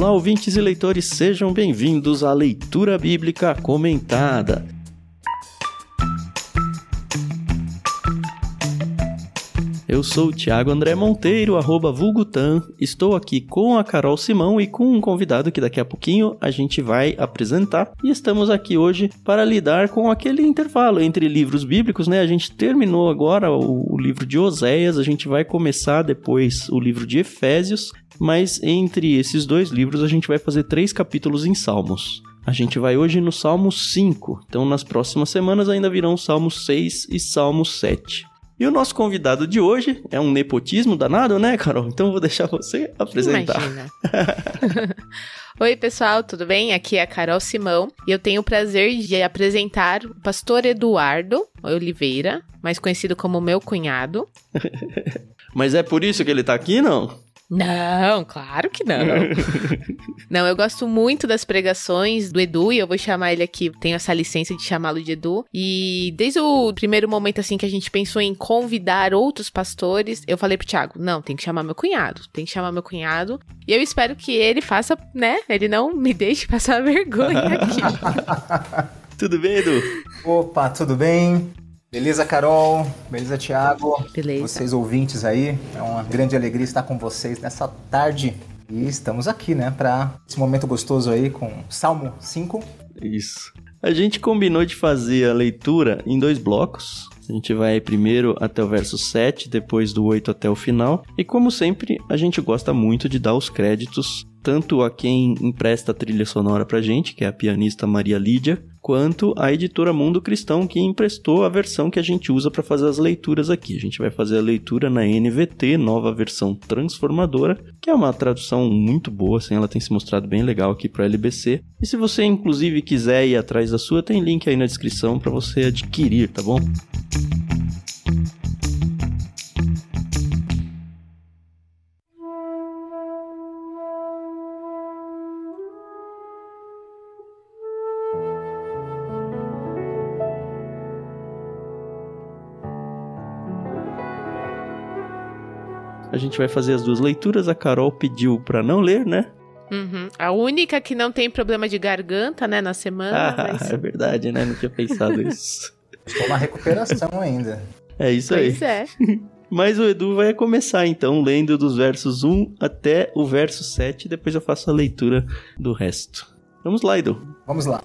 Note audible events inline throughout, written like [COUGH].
Olá, ouvintes e leitores, sejam bem-vindos à leitura bíblica comentada. Eu sou o Thiago André Monteiro, arroba Vulgutan. Estou aqui com a Carol Simão e com um convidado que daqui a pouquinho a gente vai apresentar. E estamos aqui hoje para lidar com aquele intervalo entre livros bíblicos, né? A gente terminou agora o, livro de Oséias, a gente vai começar depois o livro de Efésios, mas entre esses dois livros a gente vai fazer três capítulos em Salmos. A gente vai hoje no Salmo 5, então nas próximas semanas ainda virão Salmo 6 e Salmo 7. E o nosso convidado de hoje é um nepotismo danado, né, Carol? Então vou deixar você apresentar. Imagina. [LAUGHS] Oi, pessoal, tudo bem? Aqui é a Carol Simão e eu tenho o prazer de apresentar o pastor Eduardo Oliveira, mais conhecido como meu cunhado. [LAUGHS] Mas é por isso que ele tá aqui, não? Não, claro que não. [LAUGHS] não, eu gosto muito das pregações do Edu e eu vou chamar ele aqui, tenho essa licença de chamá-lo de Edu. E desde o primeiro momento assim que a gente pensou em convidar outros pastores, eu falei pro Thiago, não, tem que chamar meu cunhado, tem que chamar meu cunhado. E eu espero que ele faça, né? Ele não me deixe passar [LAUGHS] vergonha aqui. [LAUGHS] tudo bem, Edu? Opa, tudo bem? Beleza, Carol? Beleza, Thiago? Beleza. Vocês ouvintes aí, é uma grande alegria estar com vocês nessa tarde. E estamos aqui, né, para esse momento gostoso aí com Salmo 5. Isso. A gente combinou de fazer a leitura em dois blocos. A gente vai primeiro até o verso 7, depois do 8 até o final. E como sempre, a gente gosta muito de dar os créditos tanto a quem empresta a trilha sonora pra gente, que é a pianista Maria Lídia, quanto a editora Mundo Cristão, que emprestou a versão que a gente usa para fazer as leituras aqui. A gente vai fazer a leitura na NVT, nova versão transformadora, que é uma tradução muito boa, assim, ela tem se mostrado bem legal aqui para LBC. E se você inclusive quiser ir atrás da sua, tem link aí na descrição para você adquirir, tá bom? Gente vai fazer as duas leituras. A Carol pediu para não ler, né? Uhum. A única que não tem problema de garganta, né, na semana. Ah, mas... É verdade, né? Não tinha pensado isso. Estou na recuperação ainda. É isso pois aí. Pois é. [LAUGHS] Mas o Edu vai começar então lendo dos versos 1 até o verso 7, depois eu faço a leitura do resto. Vamos lá, Edu. Vamos lá.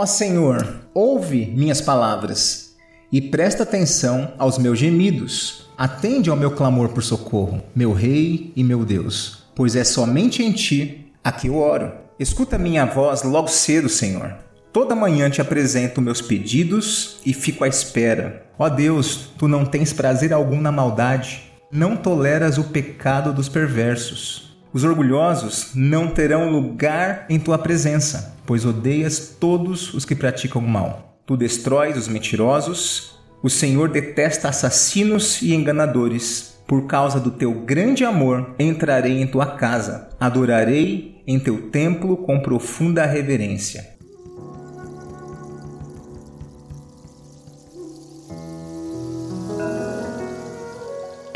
Ó Senhor, ouve minhas palavras e presta atenção aos meus gemidos. Atende ao meu clamor por socorro, meu Rei e meu Deus, pois é somente em ti a que eu oro. Escuta minha voz logo cedo, Senhor. Toda manhã te apresento meus pedidos e fico à espera. Ó Deus, tu não tens prazer algum na maldade, não toleras o pecado dos perversos. Os orgulhosos não terão lugar em tua presença, pois odeias todos os que praticam mal. Tu destróis os mentirosos, o Senhor detesta assassinos e enganadores. Por causa do teu grande amor, entrarei em tua casa, adorarei em teu templo com profunda reverência.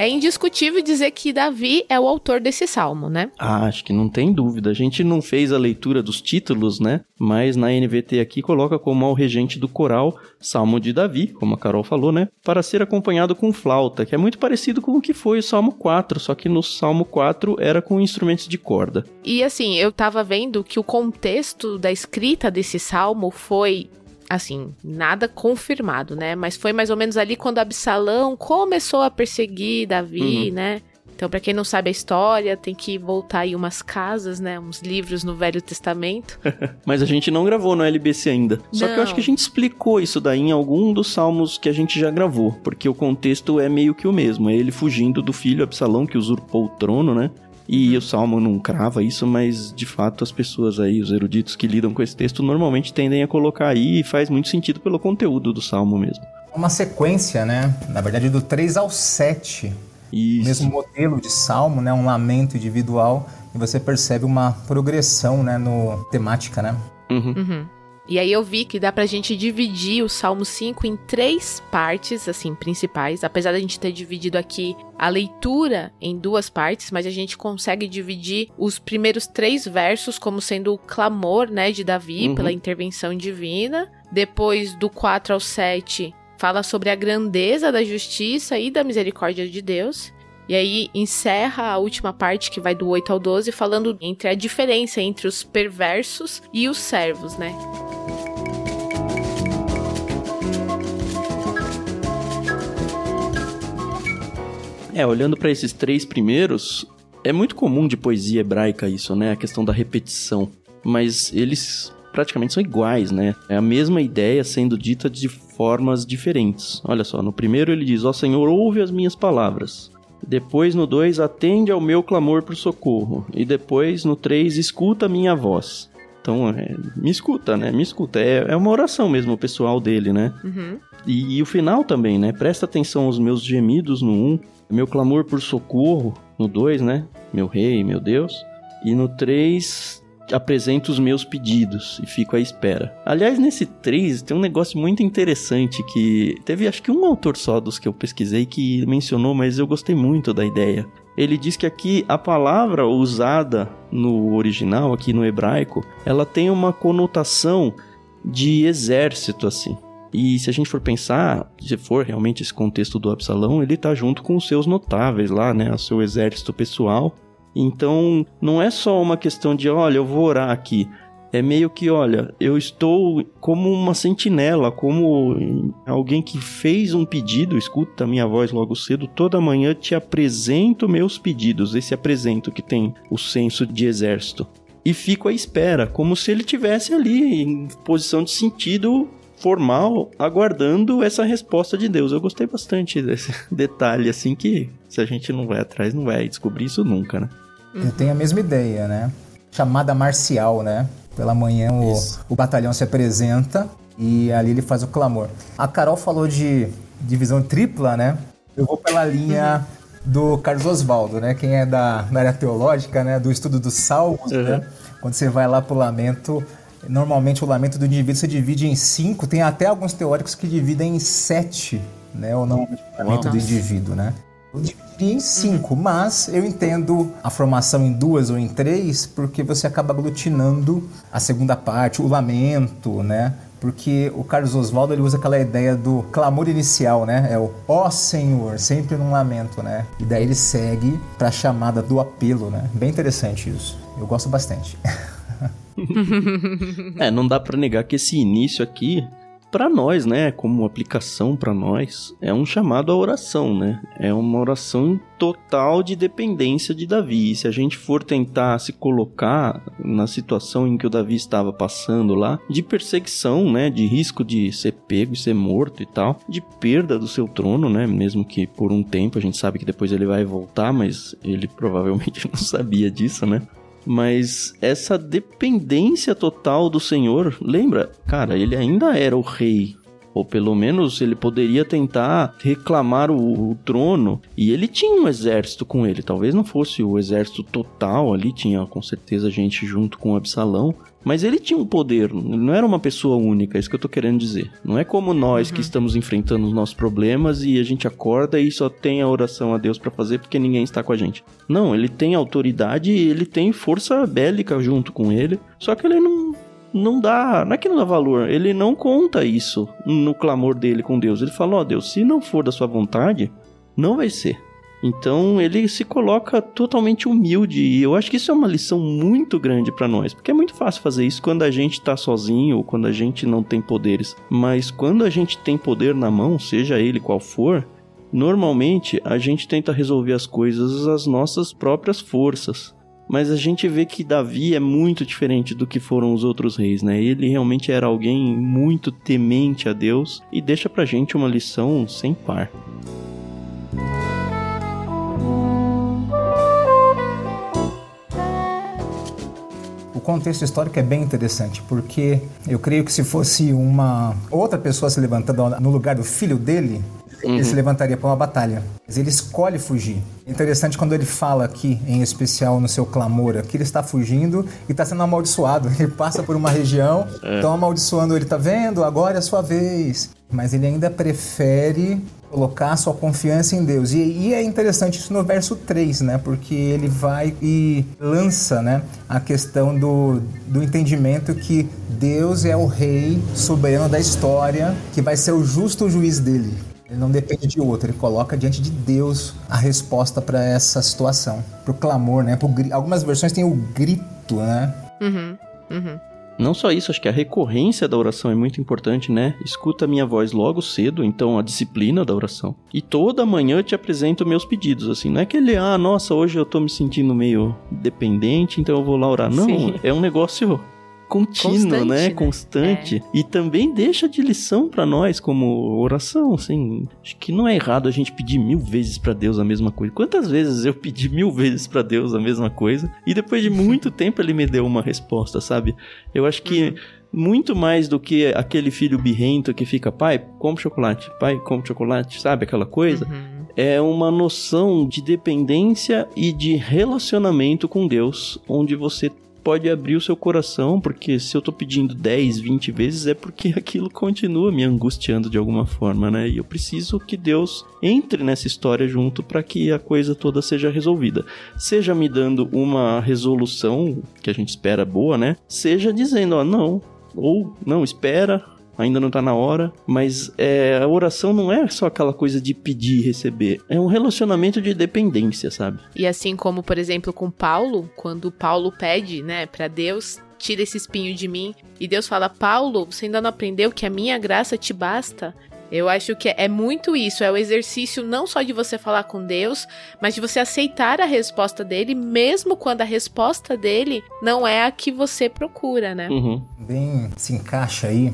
É indiscutível dizer que Davi é o autor desse salmo, né? Ah, acho que não tem dúvida. A gente não fez a leitura dos títulos, né? Mas na NVT aqui coloca como ao regente do coral Salmo de Davi, como a Carol falou, né? Para ser acompanhado com flauta, que é muito parecido com o que foi o Salmo 4, só que no Salmo 4 era com instrumentos de corda. E assim, eu tava vendo que o contexto da escrita desse salmo foi assim, nada confirmado, né? Mas foi mais ou menos ali quando Absalão começou a perseguir Davi, uhum. né? Então, para quem não sabe a história, tem que voltar aí umas casas, né? Uns livros no Velho Testamento. [LAUGHS] Mas a gente não gravou no LBC ainda. Só não. que eu acho que a gente explicou isso daí em algum dos salmos que a gente já gravou. Porque o contexto é meio que o mesmo. É ele fugindo do filho Absalão, que usurpou o trono, né? E o Salmo não crava isso, mas de fato as pessoas aí, os eruditos que lidam com esse texto, normalmente tendem a colocar aí e faz muito sentido pelo conteúdo do Salmo mesmo. Uma sequência, né? Na verdade, do 3 ao 7. Isso. Mesmo modelo de salmo, né? Um lamento individual. E você percebe uma progressão, né? No temática, né? Uhum. Uhum. E aí eu vi que dá pra gente dividir o Salmo 5 em três partes, assim, principais. Apesar da gente ter dividido aqui a leitura em duas partes, mas a gente consegue dividir os primeiros três versos como sendo o clamor, né, de Davi uhum. pela intervenção divina. Depois, do 4 ao 7, fala sobre a grandeza da justiça e da misericórdia de Deus. E aí encerra a última parte, que vai do 8 ao 12, falando entre a diferença entre os perversos e os servos, né? É, olhando para esses três primeiros, é muito comum de poesia hebraica isso, né? A questão da repetição. Mas eles praticamente são iguais, né? É a mesma ideia sendo dita de formas diferentes. Olha só, no primeiro ele diz: Ó Senhor, ouve as minhas palavras. Depois no 2, atende ao meu clamor por socorro. E depois no 3, escuta a minha voz. Então, é, me escuta, né? Me escuta. É, é uma oração mesmo, pessoal dele, né? Uhum. E, e, o final também, né? Presta atenção aos meus gemidos no 1, um, meu clamor por socorro no 2, né? Meu rei, meu Deus. E no 3, apresento os meus pedidos e fico à espera. Aliás, nesse 3 tem um negócio muito interessante que teve acho que um autor só dos que eu pesquisei que mencionou, mas eu gostei muito da ideia. Ele diz que aqui a palavra usada no original, aqui no hebraico, ela tem uma conotação de exército assim. E se a gente for pensar, se for realmente esse contexto do Absalão, ele tá junto com os seus notáveis lá, né? O seu exército pessoal. Então, não é só uma questão de, olha, eu vou orar aqui. É meio que, olha, eu estou como uma sentinela, como alguém que fez um pedido, escuta a minha voz logo cedo, toda manhã te apresento meus pedidos, esse apresento que tem o senso de exército. E fico à espera, como se ele tivesse ali em posição de sentido formal, aguardando essa resposta de Deus. Eu gostei bastante desse [LAUGHS] detalhe, assim, que se a gente não vai atrás, não vai descobrir isso nunca, né? Eu tenho a mesma ideia, né? Chamada marcial, né? Pela manhã o, o batalhão se apresenta e ali ele faz o clamor. A Carol falou de divisão tripla, né? Eu vou pela linha do Carlos Oswaldo, né? Quem é da, da área teológica, né? Do estudo dos salmos, uhum. né? Quando você vai lá pro lamento, normalmente o lamento do indivíduo se divide em cinco. Tem até alguns teóricos que dividem em sete, né? O não lamento do indivíduo, né? Eu dividiria em cinco, mas eu entendo a formação em duas ou em três, porque você acaba aglutinando a segunda parte, o lamento, né? Porque o Carlos Oswaldo ele usa aquela ideia do clamor inicial, né? É o ó oh, Senhor, sempre num lamento, né? E daí ele segue para a chamada do apelo, né? Bem interessante isso. Eu gosto bastante. [LAUGHS] [LAUGHS] é, não dá para negar que esse início aqui para nós, né, como aplicação para nós, é um chamado à oração, né? É uma oração total de dependência de Davi. E se a gente for tentar se colocar na situação em que o Davi estava passando lá, de perseguição, né, de risco de ser pego e ser morto e tal, de perda do seu trono, né, mesmo que por um tempo, a gente sabe que depois ele vai voltar, mas ele provavelmente [LAUGHS] não sabia disso, né? Mas essa dependência total do Senhor, lembra? Cara, ele ainda era o rei. Ou pelo menos ele poderia tentar reclamar o, o, trono. E ele tinha um exército com ele. Talvez não fosse o exército total ali, tinha com certeza gente junto com Absalão. Mas ele tinha um poder, não era uma pessoa única, é isso que eu tô querendo dizer. Não é como nós uhum. que estamos enfrentando os nossos problemas e a gente acorda e só tem a oração a Deus para fazer porque ninguém está com a gente. Não, ele tem autoridade e ele tem força bélica junto com ele, só que ele não não dá, não é que não dá valor, ele não conta isso no clamor dele com Deus. Ele fala: "Ó, oh, Deus, se não for da sua vontade, não vai ser". Então ele se coloca totalmente humilde e eu acho que isso é uma lição muito grande para nós, porque é muito fácil fazer isso quando a gente tá sozinho ou quando a gente não tem poderes, mas quando a gente tem poder na mão, seja ele qual for, normalmente a gente tenta resolver as coisas às nossas próprias forças. Mas a gente vê que Davi é muito diferente do que foram os outros reis, né? Ele realmente era alguém muito temente a Deus e deixa pra gente uma lição sem par. Contexto histórico é bem interessante, porque eu creio que se fosse uma outra pessoa se levantando no lugar do filho dele, ele uhum. se levantaria para uma batalha. Mas ele escolhe fugir. É interessante quando ele fala aqui, em especial no seu clamor, que ele está fugindo e está sendo amaldiçoado. [LAUGHS] Ele passa por uma região, estão é. amaldiçoando ele, tá vendo? Agora é a sua vez. Mas ele ainda prefere colocar sua confiança em Deus. E, e, é interessante isso no verso 3, né? Porque ele vai e lança né, a questão do, do entendimento que Deus é o rei soberano da história, que vai ser o justo juiz dele. Ele não depende de outro, ele coloca diante de Deus a resposta para essa situação, para o clamor, né? Pro, algumas versões têm o grito, né? Uhum, uhum. Não só isso, acho que a recorrência da oração é muito importante, né? Escuta a minha voz logo cedo, então a disciplina da oração. E toda manhã eu te apresento meus pedidos, assim. Não é que ele, ah, nossa, hoje eu tô me sentindo meio dependente, então eu vou lá orar. Não, Sim. é um negócio contínuo, Constante, né? né? Constante. É. E também deixa de lição para nós como oração, assim. Acho que não é errado a gente pedir mil vezes para Deus a mesma coisa. Quantas vezes eu pedi mil vezes para Deus a mesma coisa e depois de [LAUGHS] muito tempo ele me deu uma resposta, sabe? Eu acho que uhum. muito mais do que aquele filho birrento que fica, pai, come chocolate, pai, come chocolate, sabe aquela coisa? Uhum é uma noção de dependência e de relacionamento com Deus, onde você pode abrir o seu coração, porque se eu tô pedindo 10, 20 vezes é porque [LAUGHS] aquilo continua me angustiando de alguma forma, né? E eu preciso que Deus entre nessa história junto para que a coisa toda seja resolvida. Seja me dando uma resolução que a gente espera boa, né? Seja dizendo, ó, não, ou não, espera, ainda não tá na hora, mas é, a oração não é só aquela coisa de pedir e receber, é um relacionamento de dependência, sabe? E assim como, por exemplo, com Paulo, quando Paulo pede, né, para Deus tira esse espinho de mim. E Deus fala: Paulo, você ainda não aprendeu que a minha graça te basta? Eu acho que é muito isso, é o exercício não só de você falar com Deus, mas de você aceitar a resposta dele, mesmo quando a resposta dele não é a que você procura, né? Uhum. Bem, se encaixa aí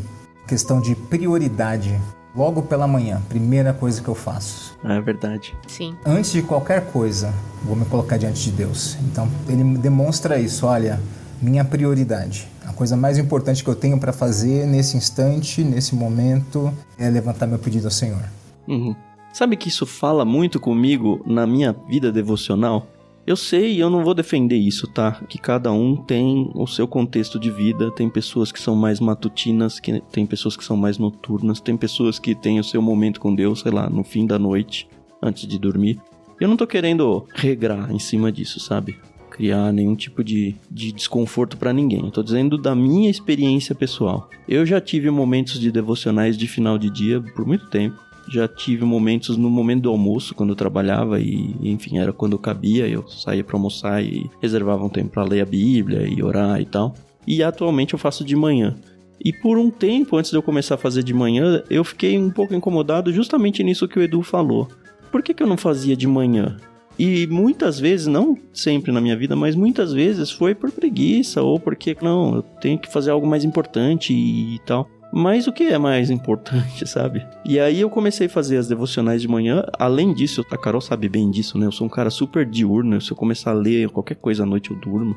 questão de prioridade. Logo pela manhã, primeira coisa que eu faço. É verdade. Sim. Antes de qualquer coisa, vou me colocar diante de Deus. Então, ele demonstra isso, olha, minha prioridade. A coisa mais importante que eu tenho para fazer nesse instante, nesse momento, é levantar meu pedido ao Senhor. Uhum. Sabe que isso fala muito comigo na minha vida devocional? Eu sei, eu não vou defender isso, tá? Que cada um tem o seu contexto de vida. Tem pessoas que são mais matutinas, que tem pessoas que são mais noturnas, tem pessoas que têm o seu momento com Deus, sei lá, no fim da noite, antes de dormir. Eu não tô querendo regrar em cima disso, sabe? Criar nenhum tipo de, de desconforto para ninguém. Eu tô dizendo da minha experiência pessoal. Eu já tive momentos de devocionais de final de dia por muito tempo já tive momentos no momento do almoço, quando eu trabalhava e, enfim, era quando eu cabia, eu saía para almoçar e reservava um tempo para ler a Bíblia e orar e tal. E atualmente eu faço de manhã. E por um tempo, antes de eu começar a fazer de manhã, eu fiquei um pouco incomodado justamente nisso que o Edu falou. Por que, que eu não fazia de manhã? E muitas vezes, não sempre na minha vida, mas muitas vezes foi por preguiça ou porque, não, eu tenho que fazer algo mais importante e, e tal. Mas o que é mais importante, [LAUGHS] sabe? E aí eu comecei a fazer as devocionais de manhã. Além disso, a Carol sabe bem disso, né? Eu sou um cara super diurno. Se eu começar a ler qualquer coisa à noite, eu durmo.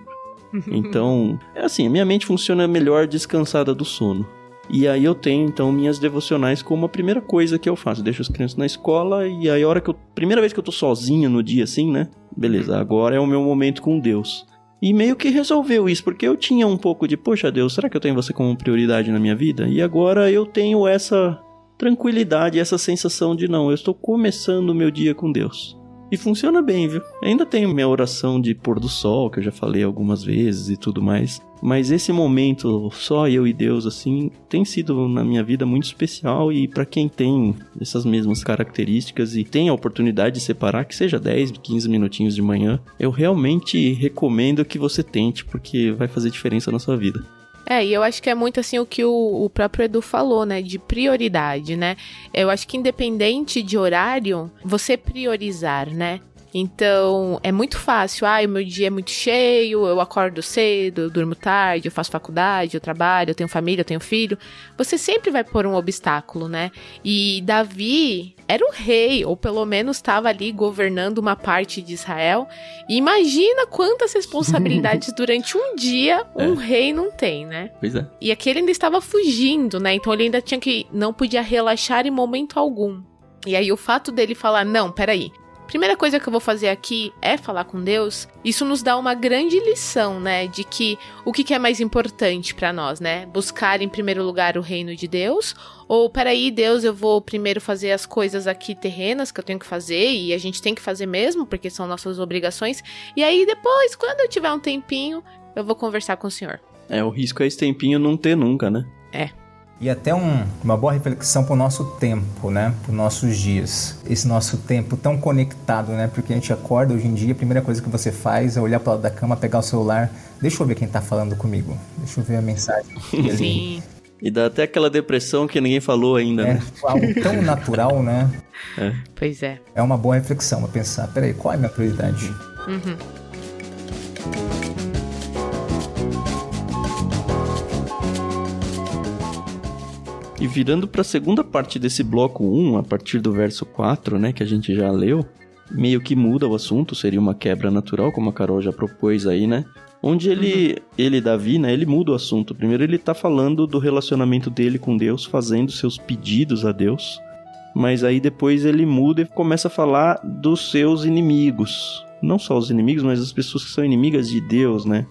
[LAUGHS] Então, é assim, a minha mente funciona melhor descansada do sono. E aí eu tenho, então, minhas devocionais como a primeira coisa que eu faço. Deixo as crianças na escola e aí a hora que eu... Primeira vez que eu tô sozinho no dia, assim, né? Beleza, uhum. agora é o meu momento com Deus. E meio que resolveu isso, porque eu tinha um pouco de, poxa Deus, será que eu tenho você como prioridade na minha vida? E agora eu tenho essa tranquilidade, essa sensação de não, eu estou começando o meu dia com Deus. E funciona bem, viu? Ainda tenho minha oração de pôr do sol, que eu já falei algumas vezes e tudo mais. Mas esse momento, só eu e Deus, assim, tem sido na minha vida muito especial. E para quem tem essas mesmas características e tem a oportunidade de separar, que seja 10, 15 minutinhos de manhã, eu realmente recomendo que você tente, porque vai fazer diferença na sua vida. É, e eu acho que é muito assim o que o, o, próprio Edu falou, né? De prioridade, né? Eu acho que independente de horário, você priorizar, né? Então, é muito fácil. Ah, o meu dia é muito cheio, eu acordo cedo, eu durmo tarde, eu faço faculdade, eu trabalho, eu tenho família, eu tenho filho. Você sempre vai pôr um obstáculo, né? E Davi era o rei, ou pelo menos estava ali governando uma parte de Israel. E imagina quantas responsabilidades [LAUGHS] durante um dia um é. rei não tem, né? Pois é. E aquele ainda estava fugindo, né? Então ele ainda tinha que. não podia relaxar em momento algum. E aí o fato dele falar, não, peraí, primeira coisa que eu vou fazer aqui é falar com Deus, isso nos dá uma grande lição, né? De que o que, é mais importante para nós, né? Buscar em primeiro lugar o reino de Deus? Ou, peraí, Deus, eu vou primeiro fazer as coisas aqui terrenas que eu tenho que fazer e a gente tem que fazer mesmo, porque são nossas obrigações. E aí depois, quando eu tiver um tempinho, eu vou conversar com o Senhor. É, o risco é esse tempinho não ter nunca, né? É. E até um, uma boa reflexão para o nosso tempo, né? Para os nossos dias. Esse nosso tempo tão conectado, né? Porque a gente acorda hoje em dia, a primeira coisa que você faz é olhar para lado da cama, pegar o celular. Deixa eu ver quem está falando comigo. Deixa eu ver a mensagem. [LAUGHS] Sim. E dá até aquela depressão que ninguém falou ainda, é, né? algo tão [LAUGHS] natural, né? É. Pois é. É uma boa reflexão a pensar. Peraí, qual é a minha prioridade? Uhum. E virando para a segunda parte desse bloco 1, a partir do verso 4, né, que a gente já leu, meio que muda o assunto, seria uma quebra natural, como a Carol já propôs aí, né? Onde ele, uhum. ele Davi, né, ele muda o assunto. Primeiro ele tá falando do relacionamento dele com Deus, fazendo seus pedidos a Deus. Mas aí depois ele muda e começa a falar dos seus inimigos. Não só os inimigos, mas as pessoas que são inimigas de Deus, né?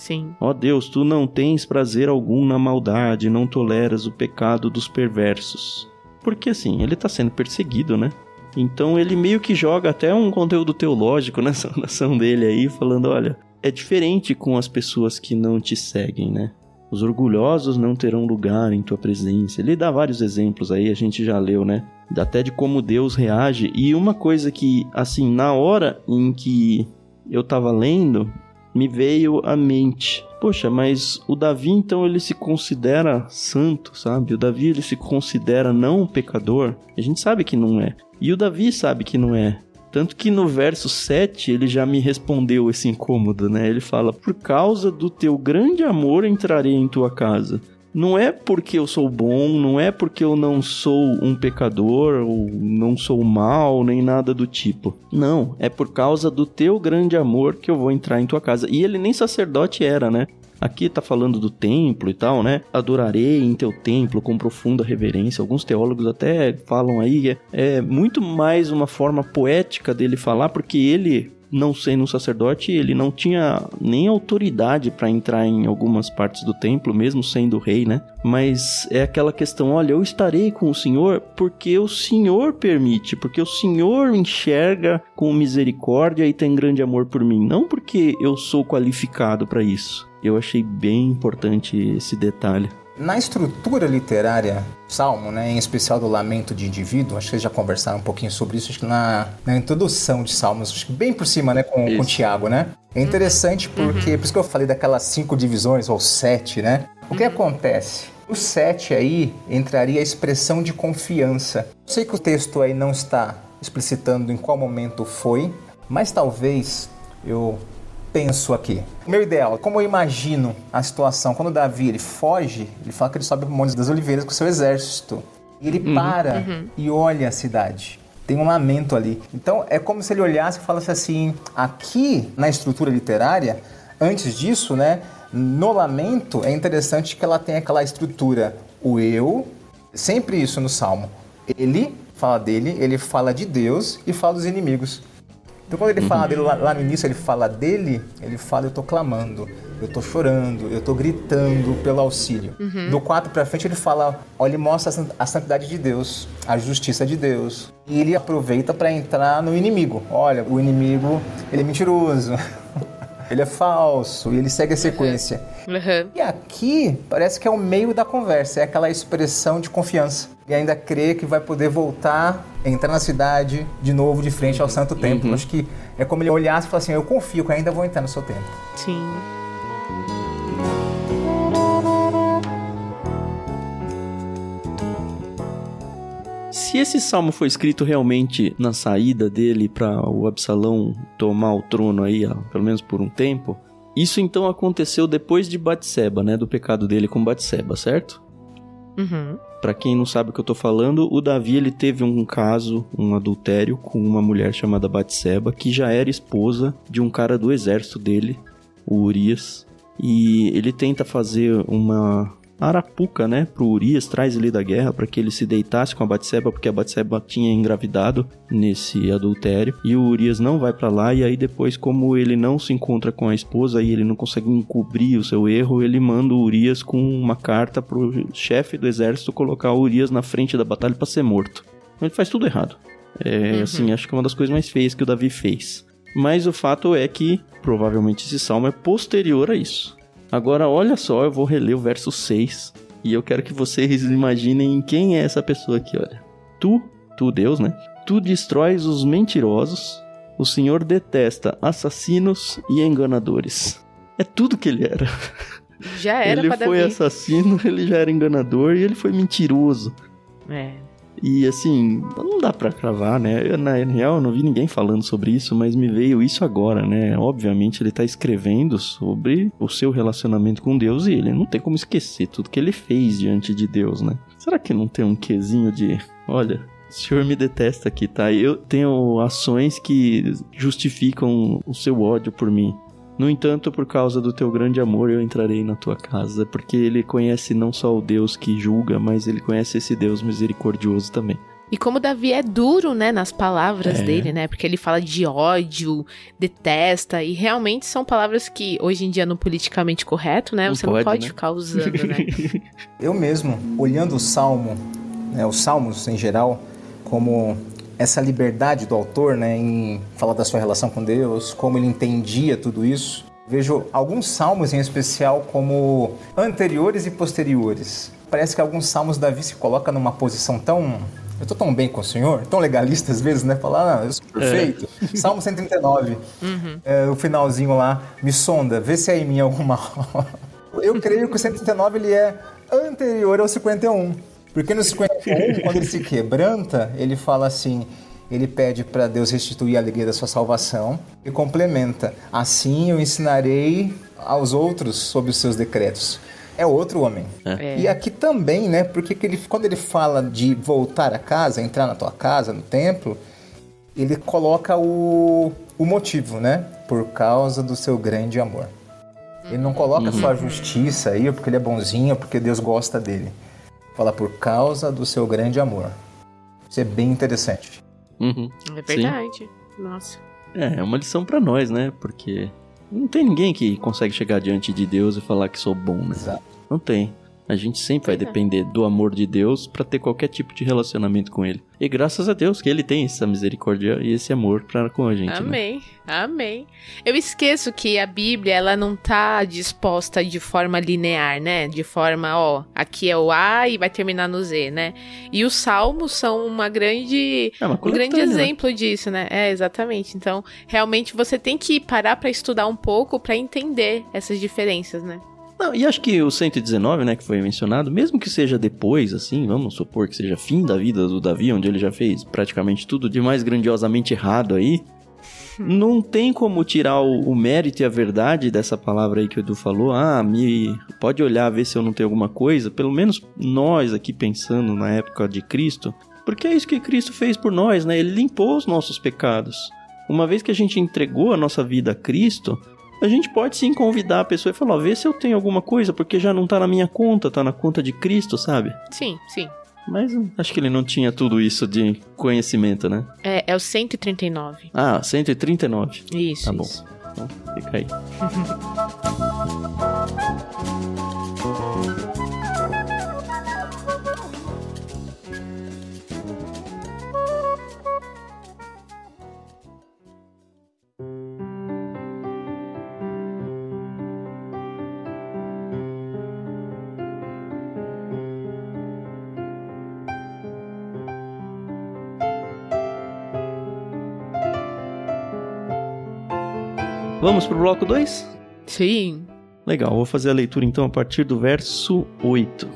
Sim. Ó Deus, tu não tens prazer algum na maldade, não toleras o pecado dos perversos. Porque assim, ele está sendo perseguido, né? Então ele meio que joga até um conteúdo teológico [LAUGHS] nessa oração dele aí, falando: olha, é diferente com as pessoas que não te seguem, né? Os orgulhosos não terão lugar em tua presença. Ele dá vários exemplos aí, a gente já leu, né? Até de como Deus reage. E uma coisa que, assim, na hora em que eu tava lendo, me veio à mente. Poxa, mas o Davi então ele se considera santo, sabe? O Davi ele se considera não pecador. A gente sabe que não é. E o Davi sabe que não é. Tanto que no verso 7 ele já me respondeu esse incômodo, né? Ele fala: Por causa do teu grande amor entrarei em tua casa. Não é porque eu sou bom, não é porque eu não sou um pecador, ou não sou mal, nem nada do tipo. Não, é por causa do teu grande amor que eu vou entrar em tua casa. E ele nem sacerdote era, né? Aqui tá falando do templo e tal, né? Adorarei em teu templo com profunda reverência. Alguns teólogos até falam aí, é, é muito mais uma forma poética dele falar, porque ele não sendo um sacerdote, ele não tinha nem autoridade para entrar em algumas partes do templo, mesmo sendo rei, né? Mas é aquela questão: olha, eu estarei com o Senhor porque o Senhor permite, porque o Senhor enxerga com misericórdia e tem grande amor por mim, não porque eu sou qualificado para isso. Eu achei bem importante esse detalhe. Na estrutura literária Salmo, né, em especial do lamento de indivíduo, acho que vocês já conversaram um pouquinho sobre isso, acho que na, na introdução de Salmos, acho que bem por cima, né, com, com Tiago, né? É interessante porque, uhum. por isso que eu falei daquelas cinco divisões, ou sete, né? O que uhum. acontece? O sete aí entraria a expressão de confiança. Eu sei que o texto aí não está explicitando em qual momento foi, mas talvez eu penso aqui. O meu ideal, como eu imagino a situação, quando Davi ele foge, ele fala que ele sobe o Monte das Oliveiras com seu exército. E ele uhum, para uhum. e olha a cidade. Tem um lamento ali. Então é como se ele olhasse e falasse assim: aqui na estrutura literária, antes disso, né, no lamento é interessante que ela tem aquela estrutura, o eu, sempre isso no salmo. Ele fala dele, ele fala de Deus e fala dos inimigos. Então quando ele fala dele lá, lá, no início, ele fala dele, ele fala eu tô clamando, eu tô chorando, eu tô gritando pelo auxílio. Uhum. Do 4 para frente ele fala, ó, ele mostra a santidade de Deus, a justiça de Deus. E ele aproveita para entrar no inimigo. Olha, o inimigo, ele é mentiroso. [LAUGHS] ele é falso, e ele segue a sequência. Uhum. E aqui parece que é o meio da conversa, é aquela expressão de confiança. E ainda crê que vai poder voltar, entrar na cidade de novo de frente ao Santo Templo. Uhum. Acho que é como ele olhasse e falasse assim: Eu confio que ainda vou entrar no seu templo. Sim. Se esse salmo foi escrito realmente na saída dele para o Absalão tomar o trono aí, pelo menos por um tempo, isso então aconteceu depois de Batseba, né, do pecado dele com Batseba, certo? Uhum. Para quem não sabe o que eu tô falando, o Davi ele teve um caso, um adultério com uma mulher chamada Batseba, que já era esposa de um cara do exército dele, o Urias, e ele tenta fazer uma Arapuca, né, pro Urias, traz ele da guerra para que ele se deitasse com a Batseba, porque a Batseba tinha engravidado nesse adultério, e o Urias não vai para lá e aí depois como ele não se encontra com a esposa e ele não consegue encobrir o seu erro, ele manda o Urias com uma carta pro chefe do exército colocar o Urias na frente da batalha para ser morto. Então ele faz tudo errado. É, uhum. assim, acho que é uma das coisas mais feias que o Davi fez. Mas o fato é que provavelmente esse salmo é posterior a isso. Agora, olha só, eu vou reler o verso 6 e eu quero que vocês imaginem quem é essa pessoa aqui, olha. Tu, tu Deus, né? Tu destróis os mentirosos, o Senhor detesta assassinos e enganadores. É tudo que ele era. Já era Ele foi Davi. assassino, [LAUGHS] ele já era enganador e ele foi mentiroso. É. E assim, não dá pra cravar, né? Eu, na real, eu não vi ninguém falando sobre isso, mas me veio isso agora, né? Obviamente, ele tá escrevendo sobre o seu relacionamento com Deus e ele não tem como esquecer tudo que ele fez diante de Deus, né? Será que não tem um quesinho de, olha, o senhor me detesta aqui, tá? Eu tenho ações que justificam o seu ódio por mim. No entanto, por causa do teu grande amor, eu entrarei na tua casa, porque ele conhece não só o Deus que julga, mas ele conhece esse Deus misericordioso também. E como Davi é duro, né, nas palavras É. dele, né? Porque ele fala de ódio, detesta, e realmente são palavras que hoje em dia no politicamente correto, né? Não Você pode, não pode né? ficar usando, né? [LAUGHS] Eu mesmo, olhando o Salmo, né, os Salmos em geral, como essa liberdade do autor né, em falar da sua relação com Deus, como ele entendia tudo isso, vejo alguns salmos em especial como anteriores e posteriores. Parece que alguns salmos Davi se coloca numa posição tão. Eu tô tão bem com o Senhor, tão legalista às vezes, né? Falar, ah, eu sou perfeito. [LAUGHS] Salmo 139, é, o finalzinho lá, me sonda, vê se há em mim alguma. [LAUGHS] eu creio que o 139 ele é anterior ao 51. Porque no 51, [LAUGHS] quando ele se quebranta, ele fala assim: ele pede para Deus restituir a alegria da sua salvação e complementa: Assim eu ensinarei aos outros sobre os seus decretos. É outro homem. É. E aqui também, né? Porque que ele, quando ele fala de voltar a casa, entrar na tua casa, no templo, ele coloca o, o motivo, né? Por causa do seu grande amor. Ele não coloca só a justiça aí, ou porque ele é bonzinho, ou porque Deus gosta dele. Fala por causa do seu grande amor. Isso é bem interessante. Uhum. É verdade. Nossa. É, é uma lição pra nós, né? Porque não tem ninguém que consegue chegar diante de Deus e falar que sou bom, né? Exato. Não tem. A gente sempre vai é. depender do amor de Deus pra ter qualquer tipo de relacionamento com Ele. E graças a Deus que Ele tem essa misericórdia e esse amor pra com a gente. Né? Amém, amém. Eu esqueço que a Bíblia, ela não tá disposta de forma linear, né? De forma, ó, aqui é o A e vai terminar no Z, né? E os salmos são uma grande É uma um grande né? exemplo disso, né? É, exatamente. Então, realmente você tem que parar pra estudar um pouco pra entender essas diferenças, né? Não, e acho que o 119, né, que foi mencionado, mesmo que seja depois, assim, vamos supor que seja fim da vida do Davi, onde ele já fez praticamente tudo de mais grandiosamente errado aí, não tem como tirar o, o mérito e a verdade dessa palavra aí que o Edu falou. Ah, me pode olhar, ver se eu não tenho alguma coisa. Pelo menos nós aqui pensando na época de Cristo, porque é isso que Cristo fez por nós, né? Ele limpou os nossos pecados. Uma vez que a gente entregou a nossa vida a Cristo, a gente pode sim convidar a pessoa e falar, ó, vê se eu tenho alguma coisa, porque já não tá na minha conta, tá na conta de Cristo, sabe? Sim, sim. Mas acho que ele não tinha tudo isso de conhecimento, né? É, é o 139. Ah, 139. Isso, Tá bom. isso. Então, fica aí. [LAUGHS] Vamos pro bloco 2? Sim. Legal, vou fazer a leitura então a partir do verso 8.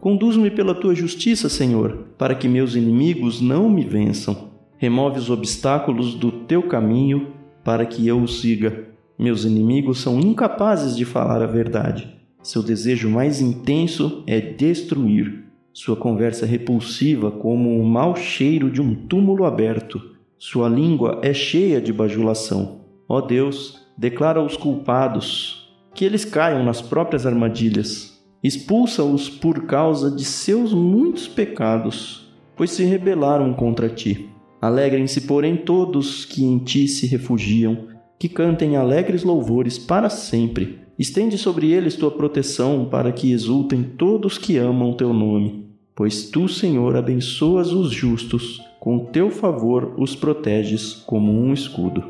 Conduz-me pela tua justiça, Senhor, para que meus inimigos não me vençam. Remove os obstáculos do teu caminho para que eu o siga. Meus inimigos são incapazes de falar a verdade. Seu desejo mais intenso é destruir. Sua conversa repulsiva como o mau cheiro de um túmulo aberto. sua língua é cheia de bajulação. Ó Deus, declara os culpados, que eles caiam nas próprias armadilhas. Expulsa-os por causa de seus muitos pecados, pois se rebelaram contra ti. Alegrem-se, porém, todos que em ti se refugiam, que cantem alegres louvores para sempre. Estende sobre eles tua proteção, para que exultem todos que amam teu nome. Pois tu, Senhor, abençoas os justos, com teu favor os proteges como um escudo.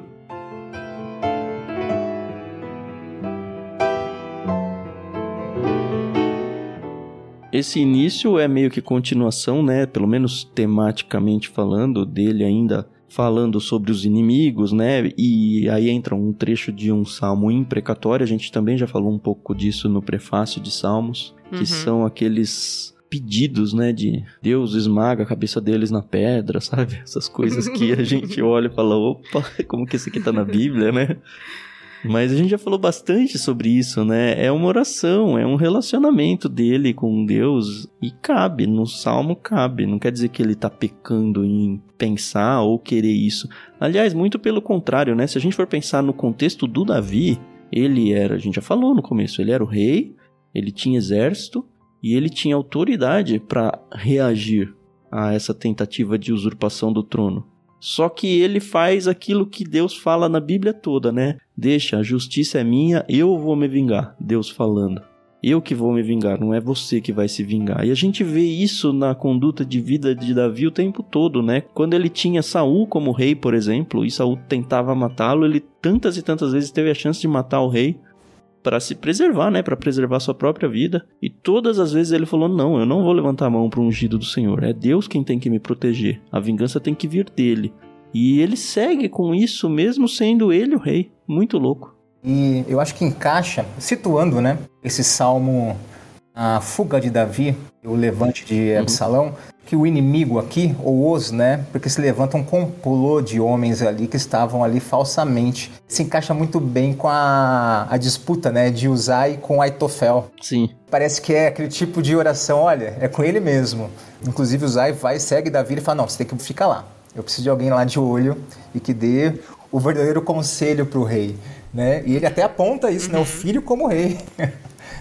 Esse início é meio que continuação, né? Pelo menos tematicamente falando, dele ainda falando sobre os inimigos, né? E aí entra um trecho de um salmo imprecatório. A gente também já falou um pouco disso no prefácio de Salmos, que uhum. são aqueles pedidos, né, de Deus esmaga a cabeça deles na pedra, sabe? [LAUGHS] Essas coisas que a gente [LAUGHS] olha e fala, opa, como que isso aqui tá na Bíblia, né? Mas a gente já falou bastante sobre isso, né? É uma oração, é um relacionamento dele com Deus e cabe, no salmo cabe. Não quer dizer que ele tá pecando em pensar ou querer isso. Aliás, muito pelo contrário, né? Se a gente for pensar no contexto do Davi, ele era, a gente já falou no começo, ele era o rei, ele tinha exército e ele tinha autoridade para reagir a essa tentativa de usurpação do trono. Só que ele faz aquilo que Deus fala na Bíblia toda, né? Deixa, a justiça é minha, eu vou me vingar. Deus falando. Eu que vou me vingar, não é você que vai se vingar. E a gente vê isso na conduta de vida de Davi o tempo todo, né? Quando ele tinha Saul como rei, por exemplo, e Saul tentava matá-lo, ele tantas e tantas vezes teve a chance de matar o rei para se preservar, né, para preservar sua própria vida. E todas as vezes ele falou: "Não, eu não vou levantar a mão para o ungido do Senhor. É Deus quem tem que me proteger. A vingança tem que vir dele." E ele segue com isso mesmo sendo ele o rei. Muito louco. E eu acho que encaixa, situando, né, esse salmo a fuga de Davi, o levante de uhum. Absalão, uhum. Que o inimigo aqui, ou os, né, porque se levanta um complô de homens ali que estavam ali falsamente. Se encaixa muito bem com a, a disputa, né, de Uzai com Aitofel. Sim. Parece que é aquele tipo de oração, olha, é com ele mesmo. Inclusive Uzai vai, segue Davi e fala, não, você tem que ficar lá. Eu preciso de alguém lá de olho e que dê o verdadeiro conselho para o rei. Né? E ele até aponta isso, uhum. né? O uhum. filho como rei. [LAUGHS]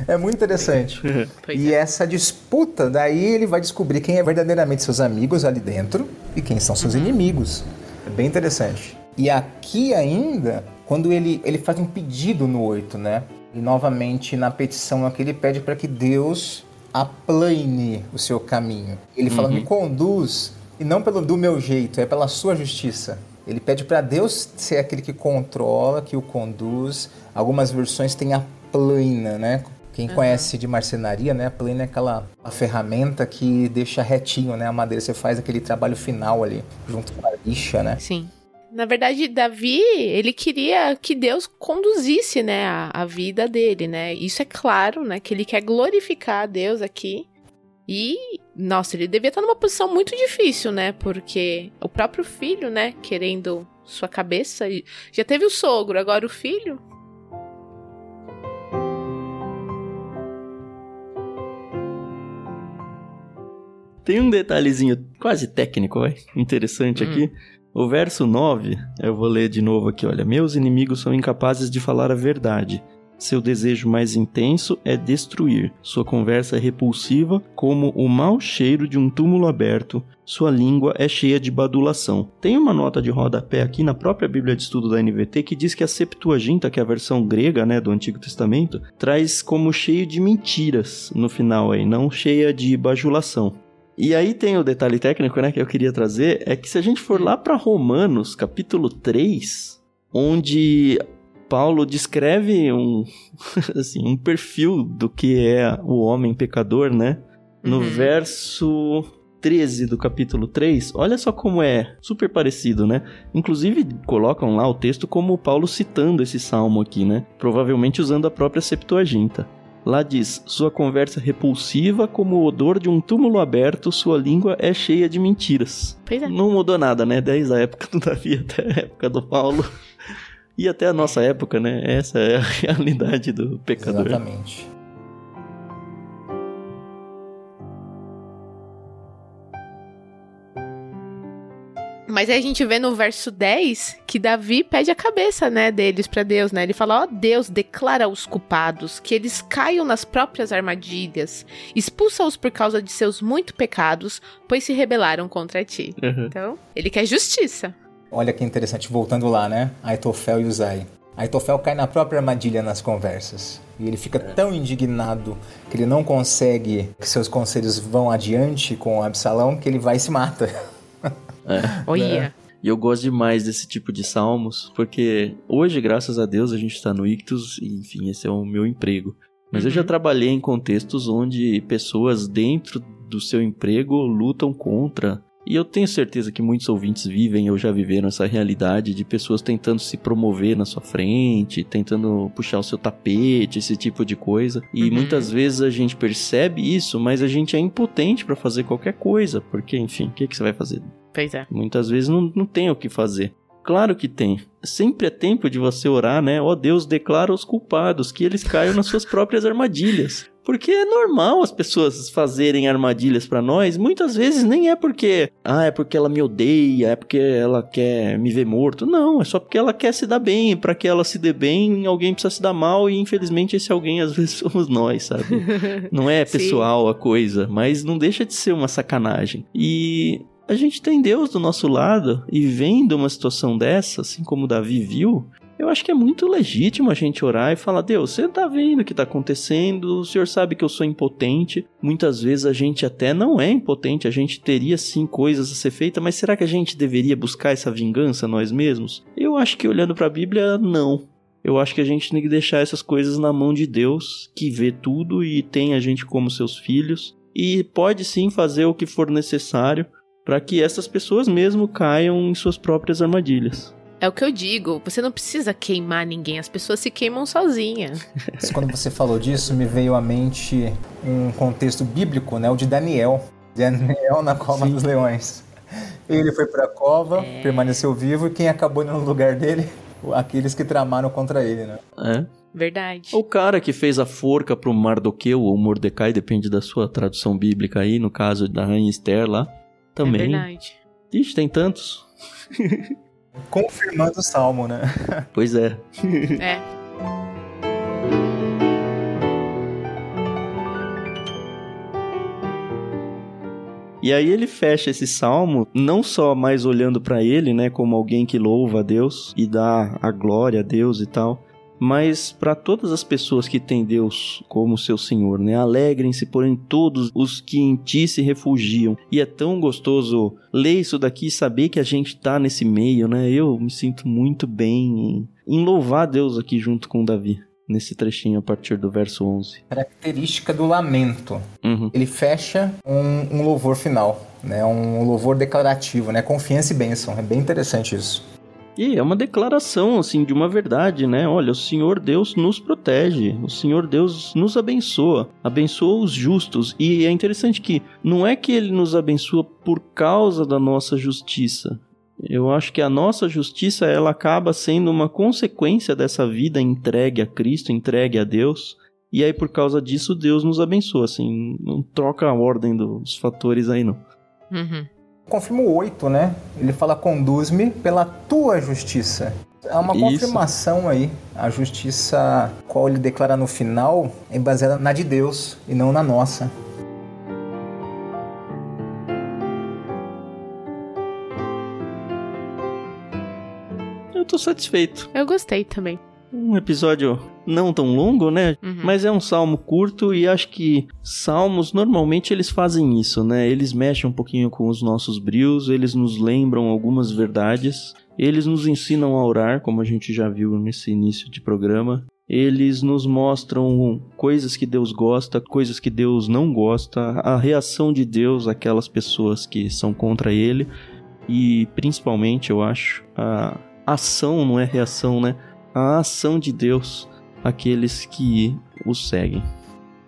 É muito interessante. [LAUGHS] e é. essa disputa, daí ele vai descobrir quem é verdadeiramente seus amigos ali dentro e quem são seus uhum. inimigos. É bem interessante. E aqui ainda, quando ele, ele faz um pedido no 8, né? E novamente na petição aqui ele pede para que Deus aplane o seu caminho. Ele fala, uhum. me conduz, e não pelo do meu jeito, é pela sua justiça. Ele pede para Deus ser aquele que controla, que o conduz. Algumas versões têm a plana, né? Quem uhum. conhece de marcenaria, né? A plena é aquela a ferramenta que deixa retinho, né? A madeira. Você faz aquele trabalho final ali, junto com a lixa, né? Sim. Na verdade, Davi, ele queria que Deus conduzisse, né, a, a vida dele, né? Isso é claro, né? Que ele quer glorificar a Deus aqui. E, nossa, ele devia estar numa posição muito difícil, né? Porque o próprio filho, né, querendo sua cabeça. Já teve o sogro, agora o filho. Tem um detalhezinho quase técnico, vai, interessante hum. aqui. O verso 9, eu vou ler de novo aqui, olha. Meus inimigos são incapazes de falar a verdade. Seu desejo mais intenso é destruir. Sua conversa é repulsiva como o mau cheiro de um túmulo aberto. Sua língua é cheia de badulação. Tem uma nota de rodapé aqui na própria Bíblia de Estudo da NVT que diz que a Septuaginta, que é a versão grega né, do Antigo Testamento, traz como cheio de mentiras no final aí, não cheia de bajulação. E aí tem o detalhe técnico, né, que eu queria trazer, é que se a gente for lá para Romanos, capítulo 3, onde Paulo descreve um, [LAUGHS] assim, um perfil do que é o homem pecador, né? No uhum. verso 13 do capítulo 3, olha só como é super parecido, né? Inclusive colocam lá o texto como Paulo citando esse salmo aqui, né? Provavelmente usando a própria Septuaginta. Lá diz: Sua conversa repulsiva como o odor de um túmulo aberto, sua língua é cheia de mentiras. Pois é. Não mudou nada, né? Desde a época do Davi até a época do Paulo. [LAUGHS] E até a nossa época, né? Essa é a [LAUGHS] realidade do pecador. Exatamente. Mas aí a gente vê no verso 10 que Davi pede a cabeça, né, deles para Deus, né? Ele fala: "Ó oh, Deus, declara os culpados que eles caiam nas próprias armadilhas, expulsa-os por causa de seus muito pecados, pois se rebelaram contra ti." Uhum. Então, ele quer justiça. Olha que interessante, voltando lá, né? Aitofel e Uzai. Aitofel cai na própria armadilha nas conversas. E ele fica é. tão indignado que ele não consegue que seus conselhos vão adiante com Absalão que ele vai e se mata. [LAUGHS] É. Olha. E eu gosto demais desse tipo de salmos, porque hoje, graças a Deus, a gente está no Ictus e, enfim, esse é o meu emprego. Mas uhum. eu já uhum. trabalhei em contextos onde pessoas dentro do seu emprego lutam contra e eu tenho certeza que muitos ouvintes vivem ou já viveram essa realidade de pessoas tentando se promover na sua frente, tentando puxar o seu tapete, esse tipo de coisa. E uhum. muitas vezes a gente percebe isso, mas a gente é impotente para fazer qualquer coisa, porque, enfim, o que, que você vai fazer? Pois é. Muitas vezes não, não tem o que fazer. Claro que tem. Sempre é tempo de você orar, né? Ó oh, Deus, declara os culpados que eles caiam nas suas próprias armadilhas. Porque é normal as pessoas fazerem armadilhas para nós. Muitas vezes nem é porque, ah, é porque ela me odeia, é porque ela quer me ver morto. Não, é só porque ela quer se dar bem. Para que ela se dê bem, alguém precisa se dar mal e infelizmente esse alguém às vezes [LAUGHS] somos nós, sabe? não é [LAUGHS] pessoal a coisa, mas não deixa de ser uma sacanagem. E a gente tem Deus do nosso lado e vendo uma situação dessa, assim como Davi viu, eu acho que é muito legítimo a gente orar e falar: Deus, você tá vendo o que tá acontecendo, o senhor sabe que eu sou impotente. Muitas vezes a gente até não é impotente, a gente teria sim coisas a ser feitas, mas será que a gente deveria buscar essa vingança nós mesmos? Eu acho que olhando para a Bíblia, não. Eu acho que a gente tem que deixar essas coisas na mão de Deus, que vê tudo e tem a gente como seus filhos, e pode sim fazer o que for necessário para que essas pessoas mesmo caiam em suas próprias armadilhas. É o que eu digo, você não precisa queimar ninguém, as pessoas se queimam sozinhas. Quando você falou disso, me veio à mente um contexto bíblico, né? O de Daniel. Daniel na cova Sim. dos leões. Ele foi para a cova, é... permaneceu vivo, e quem acabou no lugar dele? Aqueles que tramaram contra ele, né? É. Verdade. O cara que fez a forca pro Mardoqueu ou Mordecai, depende da sua tradução bíblica aí, no caso da Rainha Esther lá, também. É verdade. Ixi, tem tantos. [LAUGHS] Confirmando o salmo, né? [LAUGHS] Pois é. É. E aí ele fecha esse salmo não só mais olhando para ele, né, como alguém que louva a Deus e dá a glória a Deus e tal, mas para todas as pessoas que têm Deus como seu Senhor, né? Alegrem-se, porém, todos os que em ti se refugiam. E é tão gostoso ler isso daqui e saber que a gente tá nesse meio, né? Eu me sinto muito bem em, em louvar Deus aqui junto com Davi nesse trechinho a partir do verso 11. Característica do lamento. Uhum. Ele fecha um, um, louvor final, né? Um louvor declarativo, né? Confiança e bênção. É bem interessante isso. E é uma declaração, assim, de uma verdade, né? Olha, o Senhor Deus nos protege, o Senhor Deus nos abençoa, abençoa os justos. E é interessante que não é que ele nos abençoa por causa da nossa justiça. Eu acho que a nossa justiça, ela acaba sendo uma consequência dessa vida entregue a Cristo, entregue a Deus. E aí, por causa disso, Deus nos abençoa, assim, não troca a ordem dos fatores aí, não. Uhum. Confirma o 8, né? Ele fala: conduz-me pela tua justiça. É uma Isso. confirmação aí. A justiça, qual ele declara no final, é baseada na de Deus e não na nossa. Eu tô satisfeito. Eu gostei também um episódio não tão longo, né? Uhum. Mas é um salmo curto e acho que salmos normalmente eles fazem isso, né? Eles mexem um pouquinho com os nossos brios, eles nos lembram algumas verdades, eles nos ensinam a orar, como a gente já viu nesse início de programa. Eles nos mostram coisas que Deus gosta, coisas que Deus não gosta, a reação de Deus àquelas pessoas que são contra ele e principalmente, eu acho, a ação, não é reação, né? A ação de Deus àqueles que o seguem.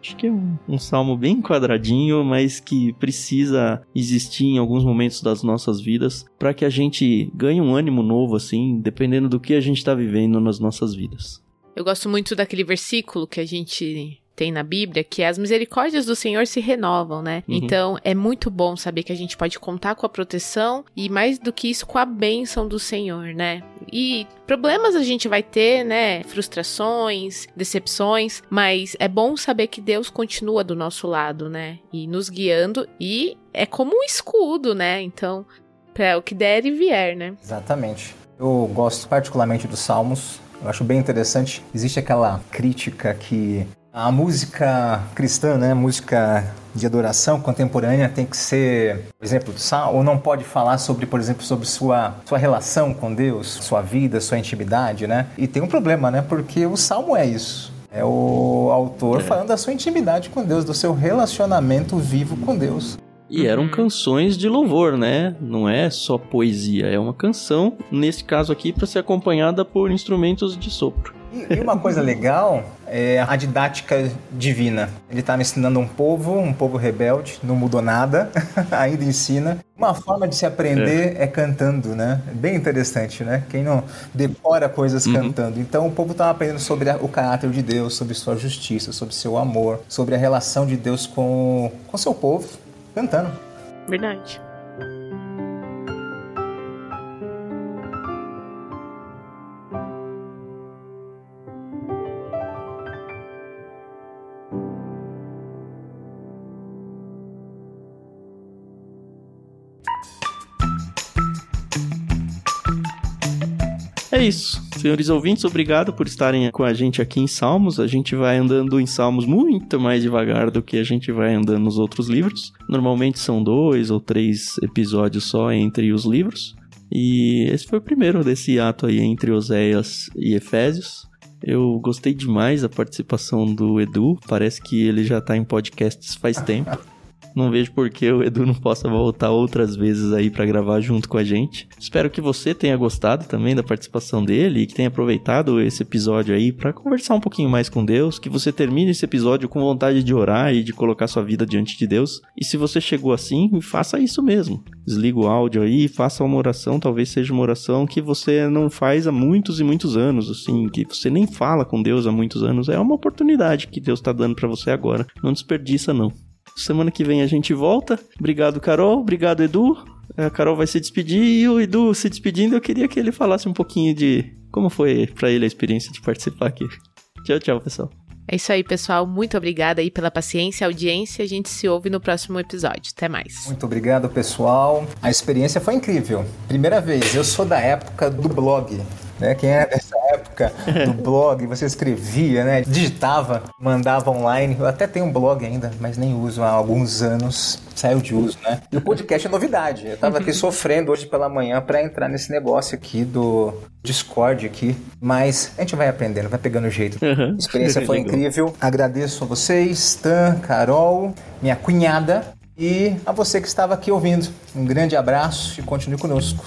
Acho que é um, um, salmo bem quadradinho, mas que precisa existir em alguns momentos das nossas vidas para que a gente ganhe um ânimo novo, assim, dependendo do que a gente está vivendo nas nossas vidas. Eu gosto muito daquele versículo que a gente tem na Bíblia, que as misericórdias do Senhor se renovam, né? Uhum. Então é muito bom saber que a gente pode contar com a proteção e mais do que isso, com a bênção do Senhor, né? E problemas a gente vai ter, né? Frustrações, decepções, mas é bom saber que Deus continua do nosso lado, né? E nos guiando e é como um escudo, né? Então, para o que der e vier, né? Exatamente. Eu gosto particularmente dos Salmos. Eu acho bem interessante. Existe aquela crítica que a música cristã, né, música de adoração contemporânea tem que ser, por exemplo, ou não pode falar sobre, por exemplo, sobre sua sua relação com Deus, sua vida, sua intimidade, né? E tem um problema, né? Porque o salmo é isso. É o autor é. falando da sua intimidade com Deus, do seu relacionamento vivo com Deus. E eram uhum. canções de louvor, né? Não é só poesia, é uma canção, nesse caso aqui, para ser acompanhada por instrumentos de sopro. E, e uma coisa legal é a didática divina. Ele está ensinando um povo, um povo rebelde, não mudou nada, [LAUGHS] ainda ensina. Uma forma de se aprender é, é cantando, né? Bem interessante, né? Quem não decora coisas uhum. cantando. Então o povo estava aprendendo sobre o caráter de Deus, sobre sua justiça, sobre seu amor, sobre a relação de Deus com o seu povo, cantando. Verdade. É isso. Senhores ouvintes, obrigado por estarem com a gente aqui em Salmos. A gente vai andando em Salmos muito mais devagar do que a gente vai andando nos outros livros. Normalmente são dois ou três episódios só entre os livros. E esse foi o primeiro desse ato aí entre Oséias e Efésios. Eu gostei demais da participação do Edu. Parece que ele já tá em podcasts faz tempo. Não vejo por que o Edu não possa voltar outras vezes aí para gravar junto com a gente. Espero que você tenha gostado também da participação dele e que tenha aproveitado esse episódio aí para conversar um pouquinho mais com Deus, que você termine esse episódio com vontade de orar e de colocar sua vida diante de Deus. E se você chegou assim, faça isso mesmo. Desliga o áudio aí, faça uma oração, talvez seja uma oração que você não faz há muitos e muitos anos, assim, que você nem fala com Deus há muitos anos. É uma oportunidade que Deus está dando para você agora. Não desperdiça não. Semana que vem a gente volta. Obrigado, Carol. Obrigado, Edu. A Carol vai se despedir e o Edu se despedindo, eu queria que ele falasse um pouquinho de como foi para ele a experiência de participar aqui. Tchau, tchau, pessoal. É isso aí, pessoal. Muito obrigada aí pela paciência e audiência. A gente se ouve no próximo episódio. Até mais. Muito obrigado, pessoal. A experiência foi incrível. Primeira vez, eu sou da época do blog. Né? Quem era dessa época do [LAUGHS] blog, você escrevia, né? digitava, mandava online. Eu até tenho um blog ainda, mas nem uso há alguns anos. Saiu de uso, né? E o podcast é novidade. Eu tava aqui sofrendo hoje pela manhã para entrar nesse negócio aqui do Discord aqui, mas a gente vai aprendendo, vai pegando jeito. Uhum. A experiência [LAUGHS] foi incrível. Agradeço a vocês, Tan, Carol, minha cunhada e a você que estava aqui ouvindo. Um grande abraço e continue conosco.